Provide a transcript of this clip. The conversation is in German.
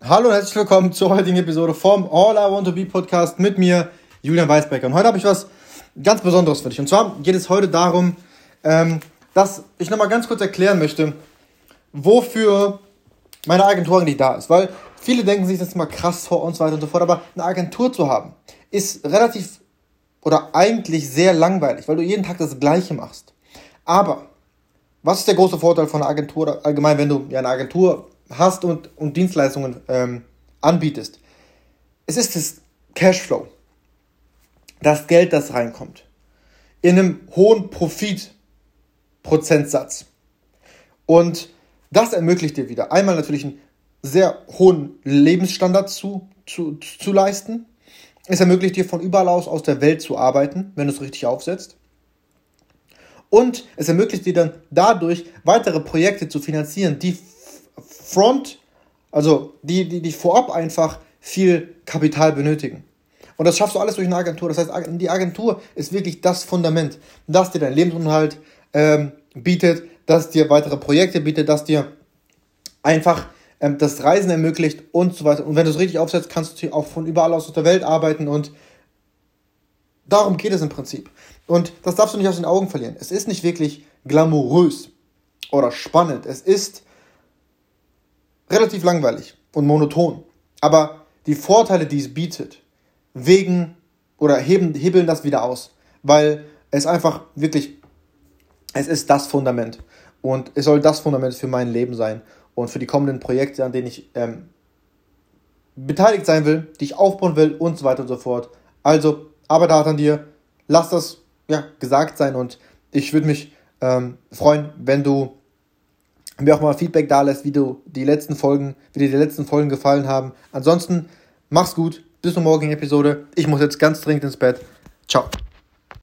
Hallo und herzlich willkommen zur heutigen Episode vom All I Want to Be Podcast mit mir, Julian Weisbecker. Und heute habe ich was ganz Besonderes für dich. Und zwar geht es heute darum, ähm, dass ich nochmal ganz kurz erklären möchte, wofür meine Agentur eigentlich da ist. Weil viele denken sich das mal krass vor und so weiter und so fort. Aber eine Agentur zu haben, ist relativ oder eigentlich sehr langweilig, weil du jeden Tag das Gleiche machst. Aber was ist der große Vorteil von einer Agentur allgemein, wenn du ja eine Agentur hast und, und Dienstleistungen ähm, anbietest. Es ist das Cashflow, das Geld, das reinkommt, in einem hohen Profitprozentsatz. Und das ermöglicht dir wieder einmal natürlich einen sehr hohen Lebensstandard zu, zu, zu leisten. Es ermöglicht dir von überall aus aus der Welt zu arbeiten, wenn du es richtig aufsetzt. Und es ermöglicht dir dann dadurch weitere Projekte zu finanzieren, die front, also die, die, die vorab einfach viel Kapital benötigen. Und das schaffst du alles durch eine Agentur. Das heißt, die Agentur ist wirklich das Fundament, das dir deinen Lebensunterhalt ähm, bietet, das dir weitere Projekte bietet, das dir einfach ähm, das Reisen ermöglicht und so weiter. Und wenn du es richtig aufsetzt, kannst du auch von überall aus der Welt arbeiten und darum geht es im Prinzip. Und das darfst du nicht aus den Augen verlieren. Es ist nicht wirklich glamourös oder spannend. Es ist relativ langweilig und monoton. Aber die Vorteile, die es bietet, wegen oder heben, hebeln das wieder aus, weil es einfach wirklich, es ist das Fundament und es soll das Fundament für mein Leben sein und für die kommenden Projekte, an denen ich ähm, beteiligt sein will, die ich aufbauen will und so weiter und so fort. Also arbeite hart an dir, lass das ja gesagt sein und ich würde mich ähm, freuen, wenn du mir auch mal Feedback da lässt, wie du die letzten Folgen, wie dir die letzten Folgen gefallen haben. Ansonsten mach's gut, bis zur morgigen Episode. Ich muss jetzt ganz dringend ins Bett. Ciao.